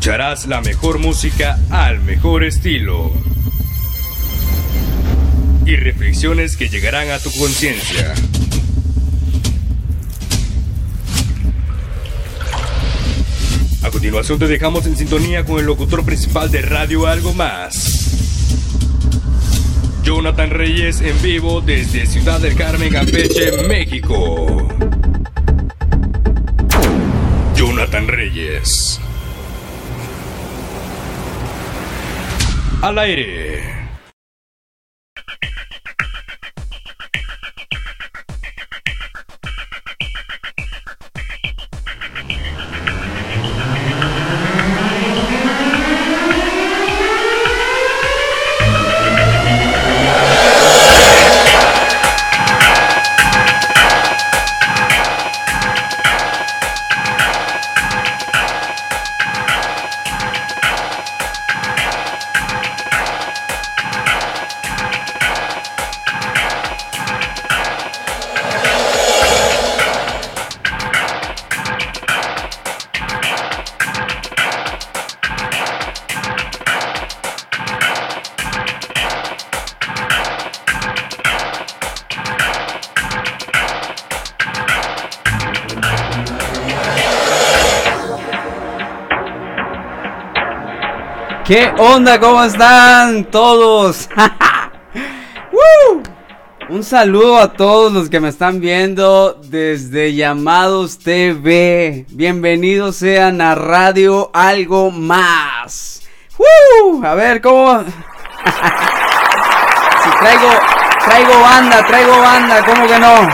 escucharás la mejor música al mejor estilo y reflexiones que llegarán a tu conciencia. A continuación te dejamos en sintonía con el locutor principal de Radio Algo Más. Jonathan Reyes en vivo desde Ciudad del Carmen, Campeche, México. Jonathan Reyes. Al aire. ¿Qué onda? ¿Cómo están todos? Un saludo a todos los que me están viendo desde Llamados TV. Bienvenidos sean a Radio Algo Más. A ver, ¿cómo? si traigo, traigo banda, traigo banda, ¿cómo que no?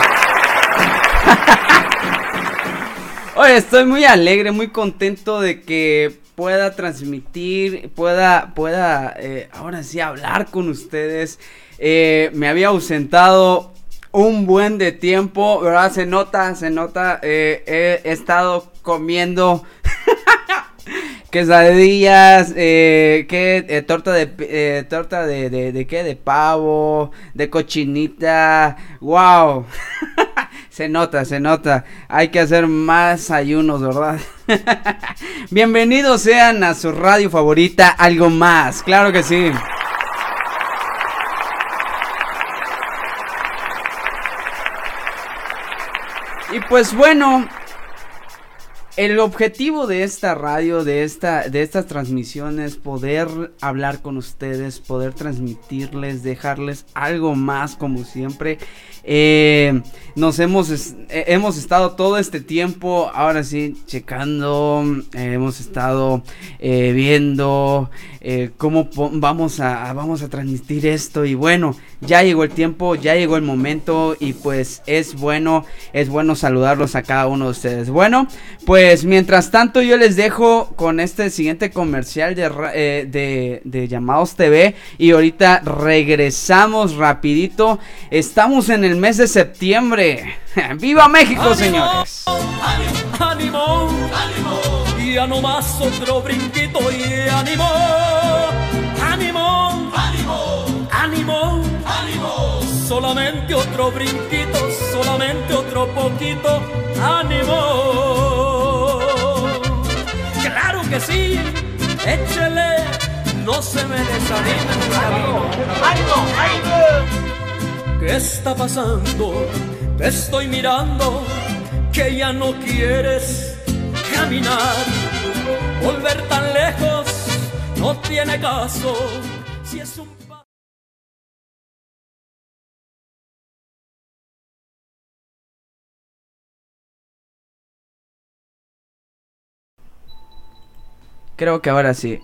Oye, estoy muy alegre, muy contento de que pueda transmitir, pueda, pueda eh, ahora sí hablar con ustedes. Eh, me había ausentado un buen de tiempo, ¿verdad? Se nota, se nota. Eh, he, estado comiendo quesadillas, eh, ¿qué? torta de, torta de, de, de, qué? De pavo, de cochinita. ¡Wow! Se nota, se nota. Hay que hacer más ayunos, ¿verdad? Bienvenidos sean a su radio favorita, algo más. Claro que sí. Y pues bueno, el objetivo de esta radio, de esta, de estas transmisiones, poder hablar con ustedes, poder transmitirles, dejarles algo más como siempre. Eh, nos hemos, eh, hemos estado todo este tiempo, ahora sí, checando, eh, hemos estado viendo cómo vamos a, vamos a transmitir esto y bueno, ya llegó el tiempo, ya llegó el momento y pues es bueno, es bueno saludarlos a cada uno de ustedes. Bueno, pues mientras tanto yo les dejo con este siguiente comercial de, de, de Llamados TV y ahorita regresamos rapidito, estamos en el mes de septiembre. ¡Viva México, señores! ¡Ánimo! ¡Ánimo! Ya no más otro brinquito y ánimo. ¡Ánimo! Solamente otro brinquito, solamente otro poquito. ¡Ánimo! ¡Claro que sí! ¡Échele! No se me desanime el camino. ¡Ánimo! ¡Ánimo! ¿Qué está pasando? Te estoy mirando que ya no quieres caminar. Volver tan lejos no tiene caso. Si es un Creo que ahora sí.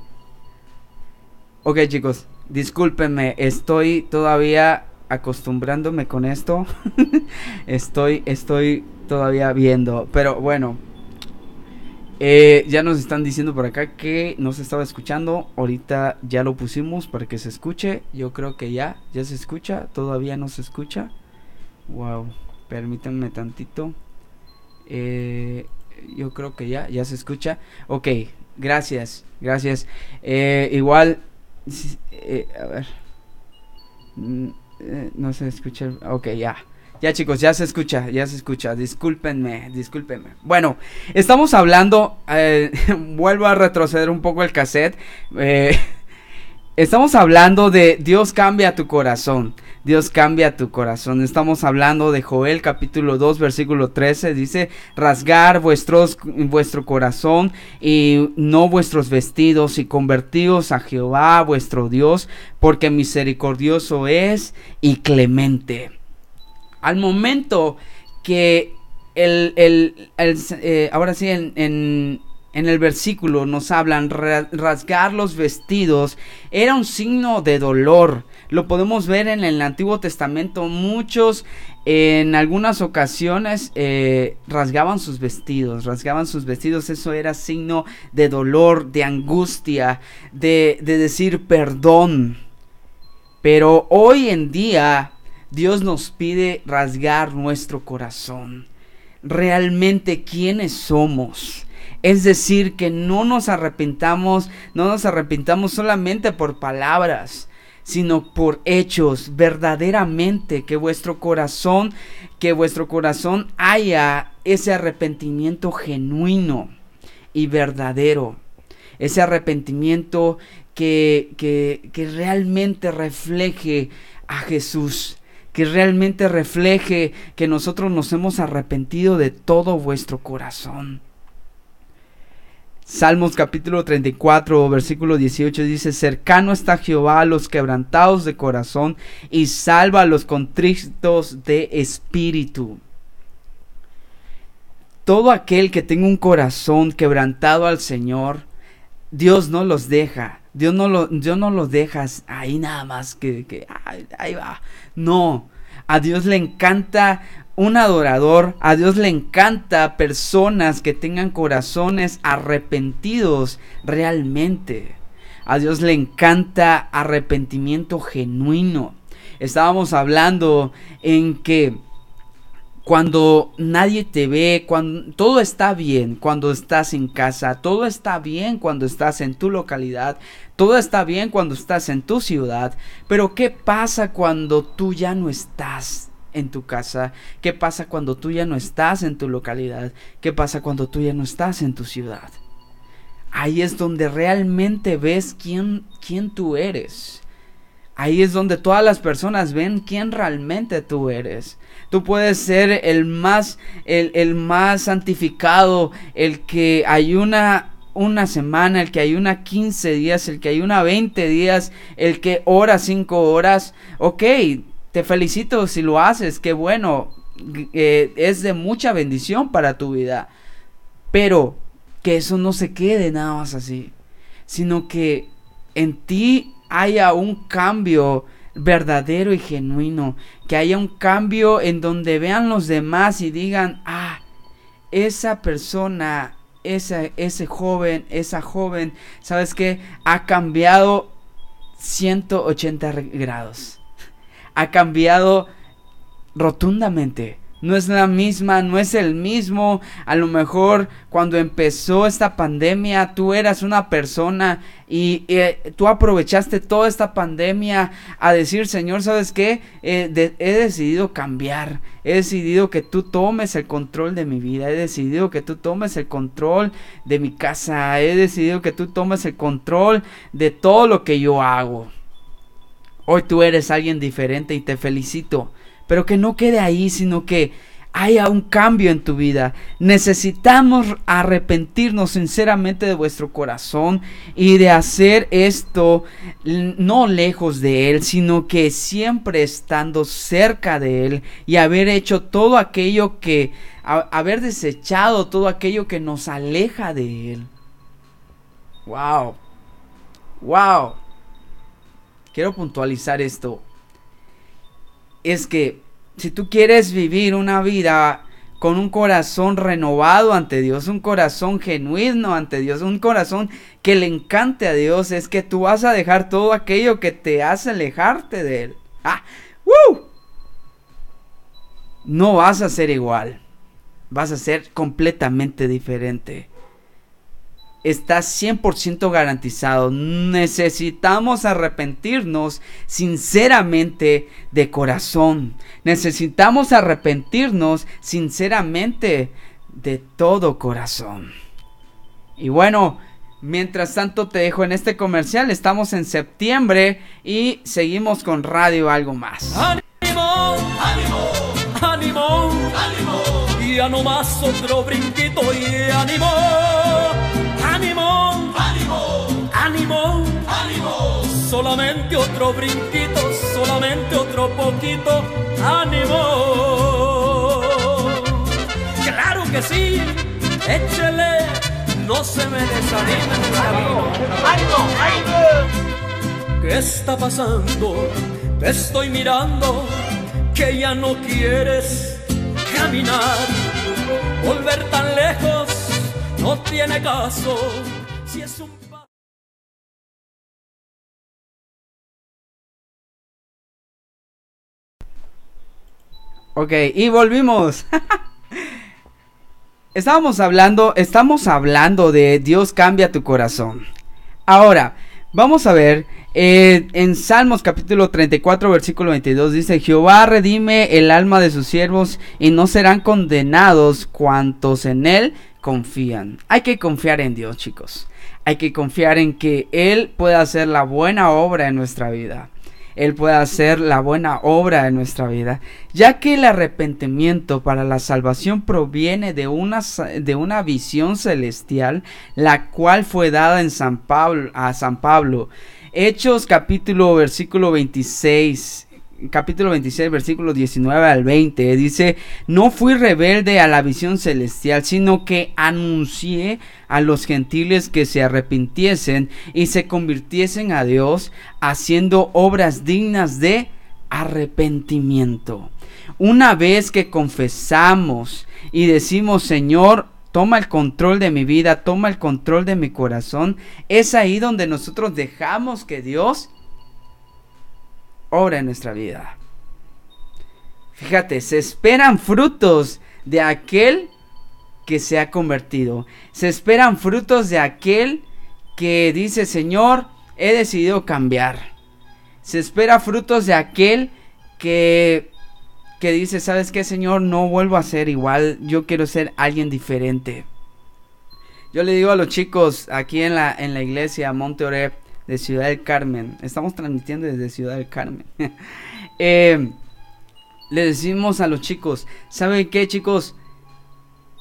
Ok chicos, discúlpenme, estoy todavía acostumbrándome con esto. estoy, estoy todavía viendo. Pero bueno. Eh, ya nos están diciendo por acá que no se estaba escuchando. Ahorita ya lo pusimos para que se escuche. Yo creo que ya, ya se escucha. Todavía no se escucha. Wow. Permítanme tantito. Eh, yo creo que ya, ya se escucha. Ok, gracias, gracias. Eh, igual, a ver. Mm, eh, no se escucha. Ok, ya. Ya chicos, ya se escucha, ya se escucha. Discúlpenme, discúlpenme. Bueno, estamos hablando, eh, vuelvo a retroceder un poco el cassette. Eh, estamos hablando de Dios cambia tu corazón. Dios cambia tu corazón. Estamos hablando de Joel capítulo 2 versículo 13. Dice, rasgar vuestros, vuestro corazón y no vuestros vestidos y convertíos a Jehová vuestro Dios, porque misericordioso es y clemente al momento que el, el, eh, ahora sí, en, en, el versículo nos hablan, rasgar los vestidos era un signo de dolor. Lo podemos ver en el Antiguo Testamento. Muchos en algunas ocasiones eh, rasgaban sus vestidos, rasgaban sus vestidos. Eso era signo de dolor, de angustia, de, de decir perdón. Pero hoy en día Dios nos pide rasgar nuestro corazón. Realmente quiénes somos. Es decir, que no nos arrepentamos, no nos arrepentamos solamente por palabras, sino por hechos, verdaderamente, que vuestro corazón, que vuestro corazón haya ese arrepentimiento genuino y verdadero. Ese arrepentimiento que, que, que realmente refleje a Jesús que realmente refleje que nosotros nos hemos arrepentido de todo vuestro corazón. Salmos capítulo 34, versículo 18 dice, cercano está Jehová a los quebrantados de corazón y salva a los contritos de espíritu. Todo aquel que tenga un corazón quebrantado al Señor, Dios no los deja. Dios no lo, Dios no los deja ahí nada más que, que ahí va. No, a Dios le encanta un adorador, a Dios le encanta personas que tengan corazones arrepentidos realmente. A Dios le encanta arrepentimiento genuino. Estábamos hablando en que cuando nadie te ve, cuando todo está bien cuando estás en casa, todo está bien cuando estás en tu localidad, todo está bien cuando estás en tu ciudad, pero ¿qué pasa cuando tú ya no estás en tu casa? ¿Qué pasa cuando tú ya no estás en tu localidad? ¿Qué pasa cuando tú ya no estás en tu ciudad? Ahí es donde realmente ves quién, quién tú eres. Ahí es donde todas las personas ven quién realmente tú eres. Tú puedes ser el más, el, más santificado, el que ayuna una semana, el que ayuna 15 días, el que ayuna 20 días, el que ora 5 horas. Ok, te felicito si lo haces, qué bueno. Eh, es de mucha bendición para tu vida. Pero que eso no se quede nada más así, sino que en ti haya un cambio verdadero y genuino, que haya un cambio en donde vean los demás y digan, ah, esa persona, ese, ese joven, esa joven, ¿sabes qué? Ha cambiado 180 grados. Ha cambiado rotundamente no es la misma, no es el mismo. A lo mejor cuando empezó esta pandemia tú eras una persona y eh, tú aprovechaste toda esta pandemia a decir, Señor, ¿sabes qué? Eh, he decidido cambiar. He decidido que tú tomes el control de mi vida. He decidido que tú tomes el control de mi casa. He decidido que tú tomes el control de todo lo que yo hago. Hoy tú eres alguien diferente y te felicito pero que no quede ahí, sino que haya un cambio en tu vida. Necesitamos arrepentirnos sinceramente de vuestro corazón y de hacer esto no lejos de Él, sino que siempre estando cerca de Él y haber hecho todo aquello que, haber desechado todo aquello que nos aleja de Él. Wow. Wow. Quiero puntualizar esto es que si tú quieres vivir una vida con un corazón renovado ante Dios, un corazón genuino ante Dios, un corazón que le encante a Dios, es que tú vas a dejar todo aquello que te hace alejarte de Él. ¡Ah! No vas a ser igual, vas a ser completamente diferente. Está 100% garantizado. Necesitamos arrepentirnos sinceramente de corazón. Necesitamos arrepentirnos sinceramente de todo corazón. Y bueno, mientras tanto te dejo en este comercial. Estamos en septiembre y seguimos con Radio Algo Más. ¡Ánimo! ¡Ánimo! ¡Ánimo! ¡Ánimo! Ya no más otro brinquito y. ¡Ánimo! ¡Ánimo! ¡Ánimo! ¡Ánimo! Solamente otro brinquito, solamente otro poquito. ¡Ánimo! ¡Claro que sí! ¡Échele! No se me desanime camino. ¡Ánimo! ¡Ánimo! ¿Qué está pasando? Te estoy mirando que ya no quieres caminar. Volver tan lejos no tiene caso. Si es un Ok, y volvimos. Estábamos hablando, estamos hablando de Dios cambia tu corazón. Ahora, vamos a ver, eh, en Salmos capítulo 34, versículo 22 dice, Jehová redime el alma de sus siervos y no serán condenados cuantos en él confían. Hay que confiar en Dios, chicos. Hay que confiar en que Él puede hacer la buena obra en nuestra vida. Él puede hacer la buena obra en nuestra vida, ya que el arrepentimiento para la salvación proviene de una, de una visión celestial, la cual fue dada en San Pablo, a San Pablo. Hechos capítulo versículo 26, capítulo 26 versículo 19 al 20 dice, no fui rebelde a la visión celestial, sino que anuncié a los gentiles que se arrepintiesen y se convirtiesen a Dios, haciendo obras dignas de arrepentimiento. Una vez que confesamos y decimos, Señor, toma el control de mi vida, toma el control de mi corazón, es ahí donde nosotros dejamos que Dios obra en nuestra vida. Fíjate, se esperan frutos de aquel que se ha convertido. Se esperan frutos de aquel que dice, Señor, he decidido cambiar. Se espera frutos de aquel que que dice, ¿sabes qué, Señor? No vuelvo a ser igual, yo quiero ser alguien diferente. Yo le digo a los chicos aquí en la, en la iglesia Monte Oreb de Ciudad del Carmen, estamos transmitiendo desde Ciudad del Carmen. Eh, le decimos a los chicos, ¿saben qué, chicos?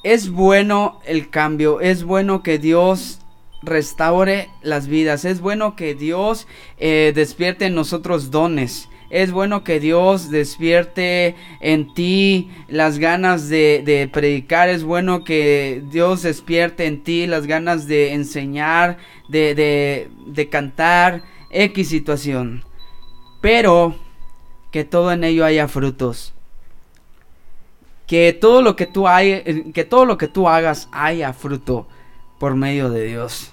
Es bueno el cambio, es bueno que Dios restaure las vidas, es bueno que Dios eh, despierte en nosotros dones. Es bueno que Dios despierte en ti las ganas de, predicar. Es bueno que Dios despierte en ti las ganas de enseñar, de, cantar, X situación. Pero que todo en ello haya frutos. Que todo lo que tú hay, que todo lo que tú hagas haya fruto por medio de Dios.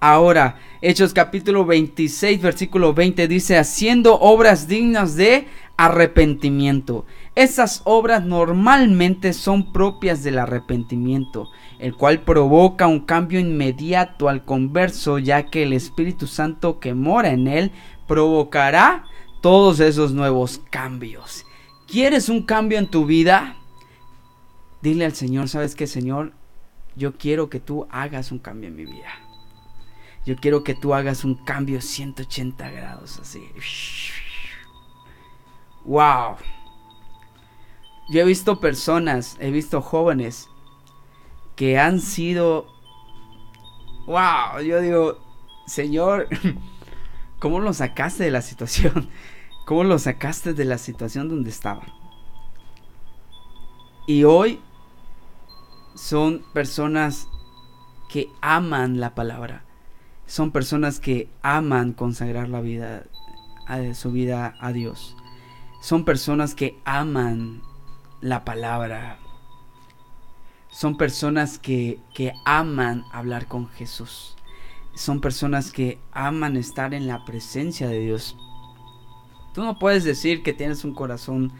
Ahora, Hechos capítulo 26, versículo 20 dice, haciendo obras dignas de arrepentimiento. Esas obras normalmente son propias del arrepentimiento, el cual provoca un cambio inmediato al converso, ya que el Espíritu Santo que mora en él provocará todos esos nuevos cambios. ¿Quieres un cambio en tu vida? Dile al Señor, ¿sabes qué, Señor? Yo quiero que tú hagas un cambio en mi vida. Yo quiero que tú hagas un cambio 180 grados así. Wow. Yo he visto personas, he visto jóvenes que han sido wow, yo digo, "Señor, ¿cómo lo sacaste de la situación? ¿Cómo lo sacaste de la situación donde estaban?" Y hoy son personas que aman la palabra son personas que aman consagrar la vida, su vida a Dios. Son personas que aman la palabra. Son personas que, que aman hablar con Jesús. Son personas que aman estar en la presencia de Dios. Tú no puedes decir que tienes un corazón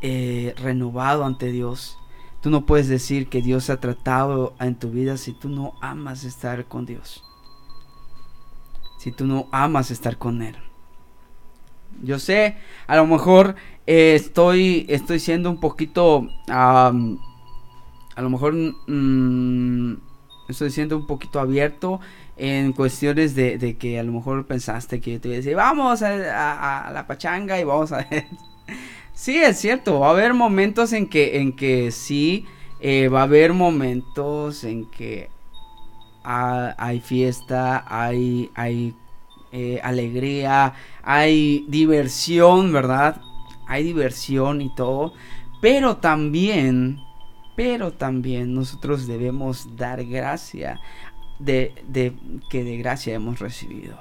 eh, renovado ante Dios. Tú no puedes decir que Dios ha tratado en tu vida si tú no amas estar con Dios. Si tú no amas estar con Él. Yo sé, a lo mejor eh, estoy, estoy siendo un poquito... a lo mejor... Mm, estoy siendo un poquito abierto en cuestiones de, que a lo mejor pensaste que yo te iba a decir, vamos a, la pachanga y vamos a ver. sí, es cierto, va a haber momentos en que, en que sí, eh, va a haber momentos en que hay fiesta, hay, eh, alegría, hay diversión, ¿verdad? Hay diversión y todo, pero también pero también nosotros debemos dar gracia de, que de gracia hemos recibido.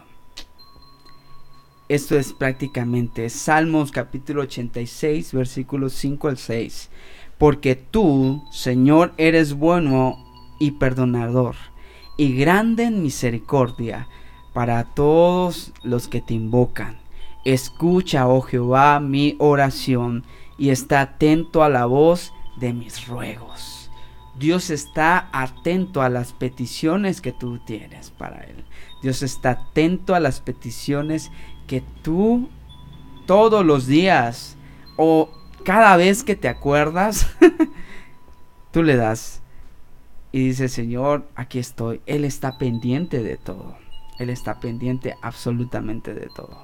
Esto es prácticamente Salmos capítulo 86 versículos 5 al 6. Porque tú, Señor, eres bueno y perdonador y grande en misericordia para todos los que te invocan. Escucha, oh Jehová, mi oración y está atento a la voz de mis ruegos. Dios está atento a las peticiones que tú tienes para Él. Dios está atento a las peticiones que tú todos los días o cada vez que te acuerdas, tú le das y dices, Señor, aquí estoy. Él está pendiente de todo. Él está pendiente absolutamente de todo.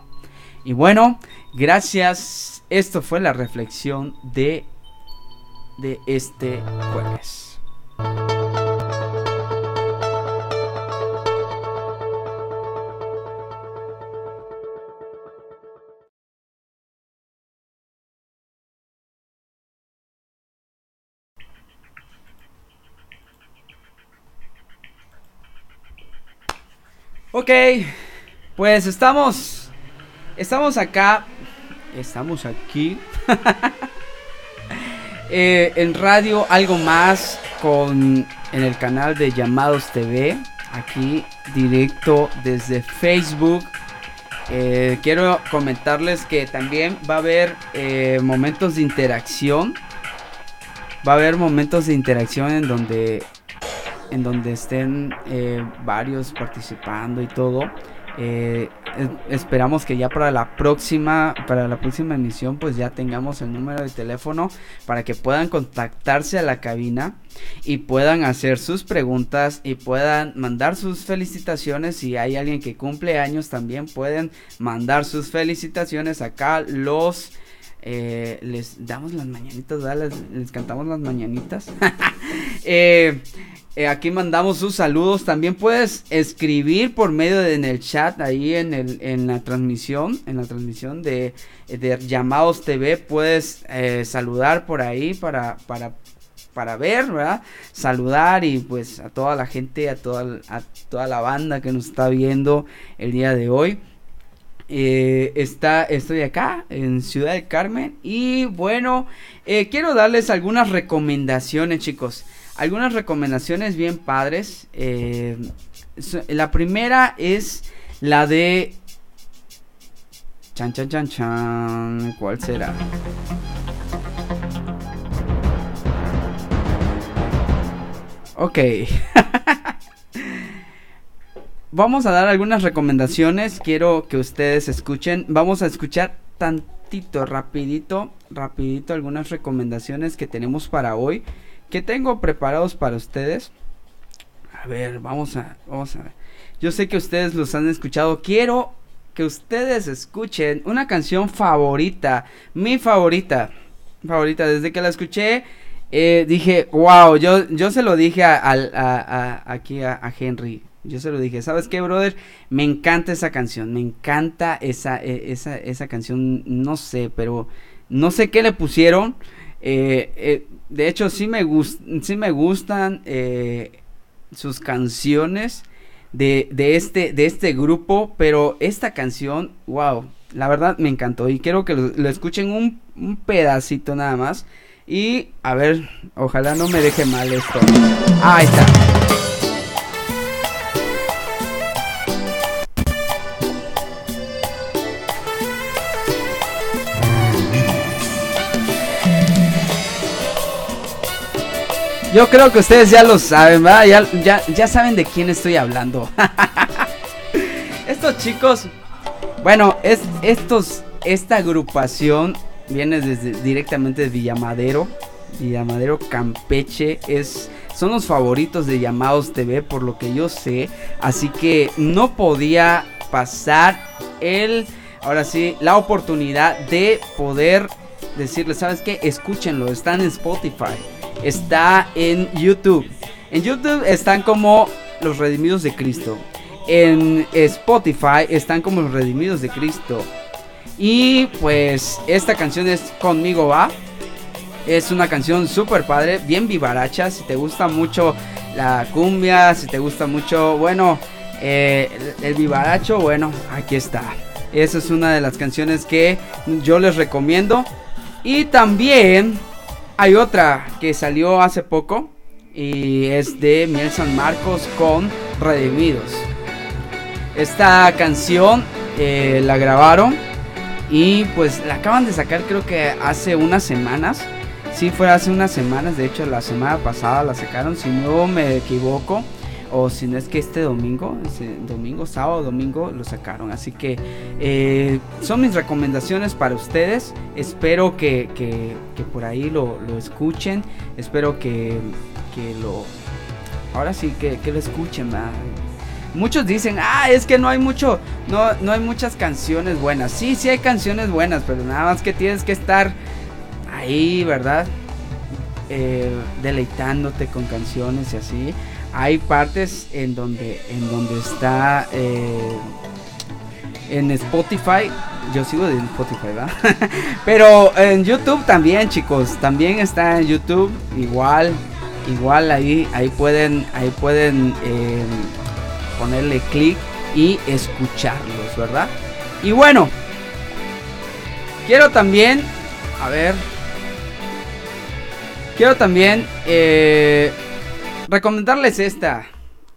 Y bueno, gracias. Esto fue la reflexión de de este jueves. Ok, pues estamos, estamos acá, estamos aquí Eh, en radio algo más con en el canal de Llamados TV, aquí directo desde Facebook. Eh, quiero comentarles que también va a haber eh, momentos de interacción. Va a haber momentos de interacción en donde en donde estén varios participando y todo. Eh, esperamos que ya para la próxima para la próxima emisión pues ya tengamos el número de teléfono para que puedan contactarse a la cabina y puedan hacer sus preguntas y puedan mandar sus felicitaciones si hay alguien que cumple años también pueden mandar sus felicitaciones acá los eh, les damos las mañanitas, les, les, cantamos las mañanitas. eh, eh, aquí mandamos sus saludos. También puedes escribir por medio de en el chat ahí en, el, en la transmisión, en la transmisión de, llamados TV. Puedes eh, saludar por ahí para, para, para ver, ¿verdad? Saludar y pues a toda la gente, a toda, a toda la banda que nos está viendo el día de hoy. Eh, estoy acá en Ciudad del Carmen y bueno, quiero darles algunas recomendaciones chicos algunas recomendaciones bien padres. Eh, la primera es la de... Chan, chan, chan, chan. ¿Cuál será? Ok. Vamos a dar algunas recomendaciones. Quiero que ustedes escuchen. Vamos a escuchar tantito, rapidito, rapidito algunas recomendaciones que tenemos para hoy que tengo preparados para ustedes. A ver, vamos a, vamos a ver. Yo sé que ustedes los han escuchado. Quiero que ustedes escuchen una canción favorita, mi favorita, favorita. Desde que la escuché, eh, dije, wow, yo, yo se lo dije a, aquí a, Henry. Yo se lo dije, ¿sabes qué, brother? Me encanta esa canción, me encanta esa, e, esa, esa canción, no sé, pero no sé qué le pusieron. Eh, eh, de hecho, sí me, sí me gustan eh, sus canciones de, este, de este grupo, pero esta canción, wow, la verdad me encantó y quiero que lo, escuchen un, pedacito nada más. Y a ver, ojalá no me deje mal esto. Ah, ahí está. Yo creo que ustedes ya lo saben, ¿verdad? Ya, ya, ya saben de quién estoy hablando. Estos chicos, bueno, es, estos, esta agrupación viene desde, directamente de Villamadero. Villamadero Campeche es son los favoritos de Llamados TV por lo que yo sé, así que no podía pasar el ahora sí la oportunidad de poder decirles, ¿sabes qué? Escúchenlo, están en Spotify, está en YouTube. En YouTube están como los redimidos de Cristo. En Spotify están como los redimidos de Cristo. Y pues esta canción es Conmigo va. Es una canción súper padre, bien vivaracha. Si te gusta mucho la cumbia, si te gusta mucho, bueno, eh, el, el vivaracho, bueno, aquí está. Esa es una de las canciones que yo les recomiendo. Y también hay otra que salió hace poco y es de Miel San Marcos con Redimidos. Esta canción eh, la grabaron y pues la acaban de sacar creo que hace unas semanas. Sí, fue hace unas semanas, de hecho la semana pasada la sacaron, si no me equivoco o si no es que este domingo, domingo, sábado, domingo lo sacaron. Así que eh, son mis recomendaciones para ustedes. Espero que, que, por ahí lo, lo, escuchen. Espero que, que lo... Ahora sí, que, que lo escuchen. Muchos dicen, ah, es que no hay mucho, no, no hay muchas canciones buenas. Sí, sí hay canciones buenas, pero nada más que tienes que estar ahí, ¿verdad? Eh, deleitándote con canciones y así hay partes en donde en donde está eh, en Spotify. Yo sigo de Spotify ¿verdad? pero en YouTube también chicos. También está en YouTube. Igual igual ahí ahí pueden ahí pueden eh, ponerle clic y escucharlos verdad y bueno quiero también a ver quiero también eh, recomendarles esta.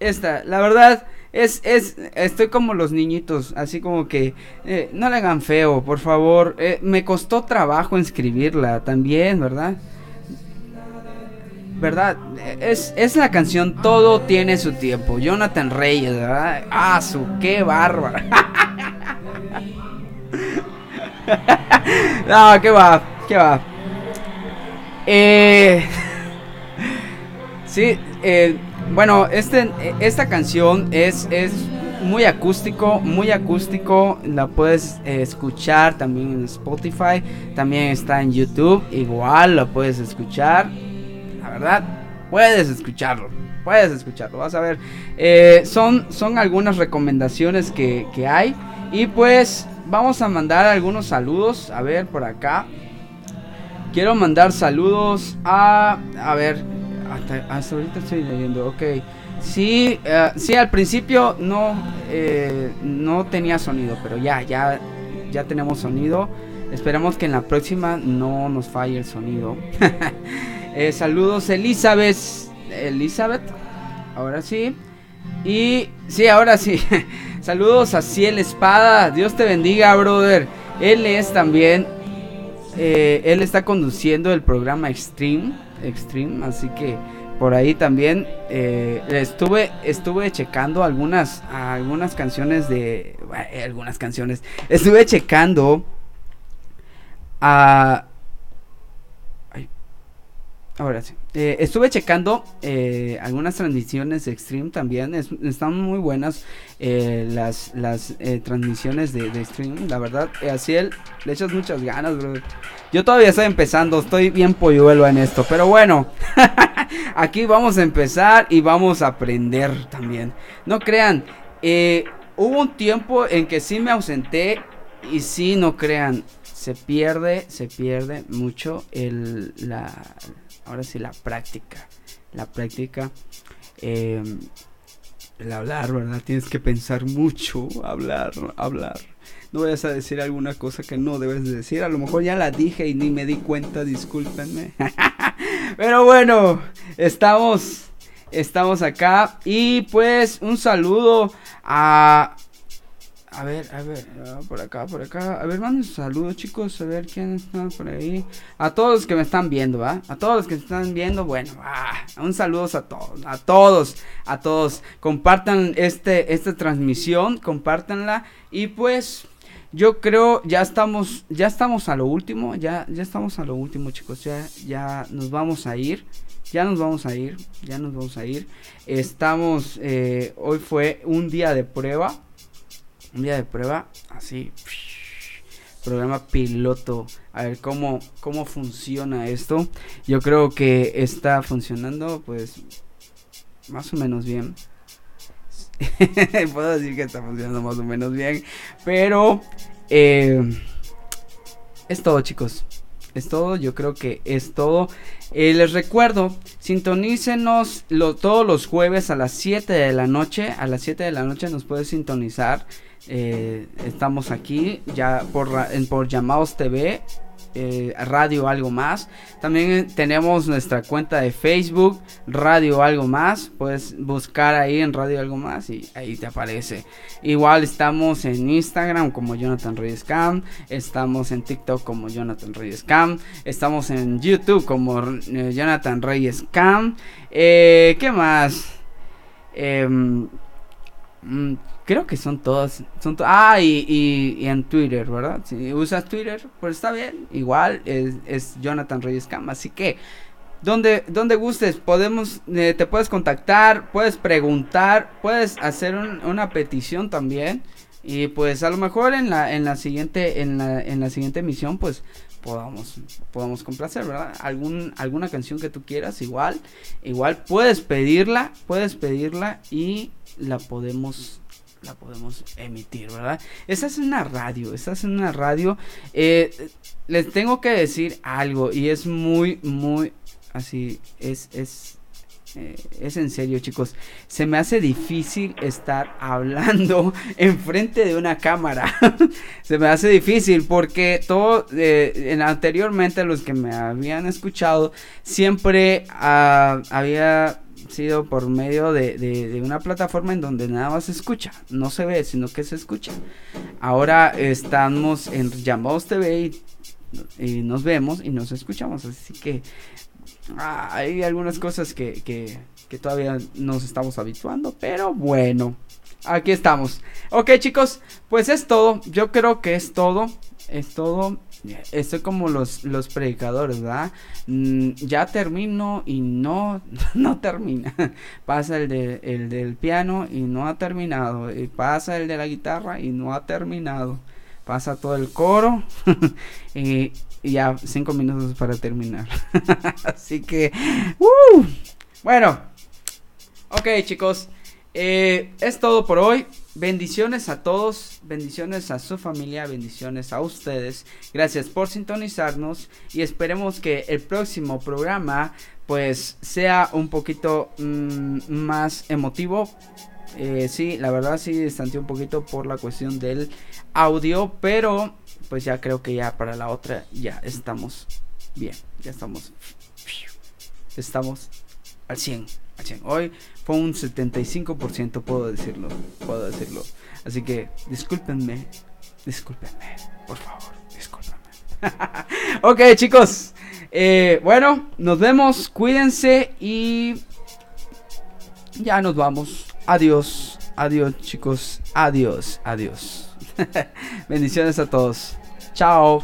Esta, la verdad, es, es, estoy como los niñitos, así como que eh, no le hagan feo, por favor. Eh, me costó trabajo escribirla también, ¿verdad? ¿Verdad? Es, es la canción Todo tiene su tiempo. Jonathan Reyes, ¿verdad? Ah, su, qué bárbaro. no, qué va, qué va. Eh... Sí, eh, bueno, este, esta canción es, es muy acústico, muy acústico. La puedes eh, escuchar también en Spotify, también está en YouTube. Igual lo puedes escuchar. La verdad, puedes escucharlo. Puedes escucharlo, vas a ver. Eh, son, son algunas recomendaciones que, que hay. Y pues vamos a mandar algunos saludos. A ver, por acá. Quiero mandar saludos a... A ver, hasta, ahorita estoy leyendo, ok. Sí, uh, sí, al principio no, eh, no tenía sonido, pero ya, ya, ya tenemos sonido. Esperamos que en la próxima no nos falle el sonido. eh, saludos, Elizabeth. Elizabeth, ahora sí. Y sí, ahora sí. saludos a Ciel Espada. Dios te bendiga, brother. Él es también. Eh, él está conduciendo el programa Extreme Extreme, así que por ahí también eh, estuve estuve checando algunas algunas canciones de algunas canciones estuve checando a ahora sí. Eh, estuve checando eh, algunas transmisiones de Extreme también. Están muy buenas las las transmisiones de, de, la verdad. Así él le echas muchas ganas bro. Yo todavía estoy empezando, estoy bien polluelo en esto, pero bueno, aquí vamos a empezar y vamos a aprender también. No crean, eh, hubo un tiempo en que sí me ausenté y sí, no crean, se pierde, se pierde mucho el, la, ahora sí, la práctica, la práctica. Em, el hablar, ¿verdad? Tienes que pensar mucho, hablar, hablar no vayas a decir alguna cosa que no debes de decir. A lo mejor ya la dije y ni me di cuenta, discúlpenme. Pero bueno, estamos, estamos acá. Y pues un saludo a, A ver, a ver, ah, por acá, por acá. A ver, manden saludos, chicos. A ver quién está por ahí. A todos los que me están viendo, ¿va? A todos los que me están viendo, bueno, un saludo a todos, a todos, a todos. Compartan este, esta transmisión, compártanla. Y pues, yo creo, ya estamos, ya estamos a lo último, ya, ya estamos a lo último, chicos. Ya, ya nos vamos a ir. Ya nos vamos a ir, ya nos vamos a ir. Estamos, eh, hoy fue un día de prueba un día de prueba, así, programa piloto, a ver cómo, cómo funciona esto. Yo creo que está funcionando, pues, más o menos bien. Puedo decir que está funcionando más o menos bien, pero eh, es todo, chicos. Es todo, yo creo que es todo. Eh, les recuerdo, sintonícenos todos los jueves a las 7 de la noche. A las 7 de la noche nos puedes sintonizar eh, estamos aquí ya por, Llamados TV, eh, Radio Algo Más. También tenemos nuestra cuenta de Facebook, Radio Algo Más. Puedes buscar ahí en Radio Algo Más y ahí te aparece. Igual estamos en Instagram como Jonathan Reyes Cam. Estamos en TikTok como Jonathan Reyes Cam. Estamos en YouTube como eh, Jonathan Reyes Cam. ¿Qué más? Em, mm, Creo que son todas. Son ah, y, en Twitter, ¿verdad? Si usas Twitter, pues está bien. Igual es, Jonathan Reyes Cam. Así que, donde, donde gustes, podemos, eh, te puedes contactar, puedes preguntar, puedes hacer una petición también. Y pues a lo mejor en la, en la siguiente, en la, en la siguiente emisión, pues podamos, podamos complacer, ¿verdad? Algún, alguna canción que tú quieras, igual, igual puedes pedirla, puedes pedirla y la podemos la podemos emitir, ¿verdad? Esa es una radio, esa es una radio. Eh, les tengo que decir algo y es muy, muy así, es, es, eh, es en serio, chicos. Se me hace difícil estar hablando enfrente de una cámara. Se me hace difícil porque todo, eh, anteriormente los que me habían escuchado, siempre ah, había sido por medio de, una plataforma en donde nada más se escucha, no se ve, sino que se escucha. Ahora estamos en Llamados TV y, nos vemos y nos escuchamos, así que ah, hay algunas cosas que, que, que todavía nos estamos habituando, pero bueno, aquí estamos. Ok chicos, pues es todo, yo creo que es todo, es todo. Estoy como los, los predicadores, ¿verdad? Mm, ya termino y no, no termina. Pasa el, de, el del piano y no ha terminado. Y pasa el de la guitarra y no ha terminado. Pasa todo el coro y, ya cinco minutos para terminar. Así que, uh, bueno, ok chicos, eh, es todo por hoy. Bendiciones a todos, bendiciones a su familia, bendiciones a ustedes. Gracias por sintonizarnos y esperemos que el próximo programa pues sea un poquito mm, más emotivo. Eh, sí, la verdad sí distanteé un poquito por la cuestión del audio, pero pues ya creo que ya para la otra ya estamos bien, ya estamos estamos al 100, al 100. Hoy fue un 75%, puedo decirlo, puedo decirlo. Así que discúlpenme, discúlpenme, por favor, discúlpenme. ok, chicos. Eh, bueno, nos vemos, cuídense y ya nos vamos. Adiós, adiós chicos, adiós, adiós. Bendiciones a todos. Chao.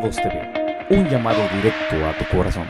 TV, un llamado directo a tu corazón.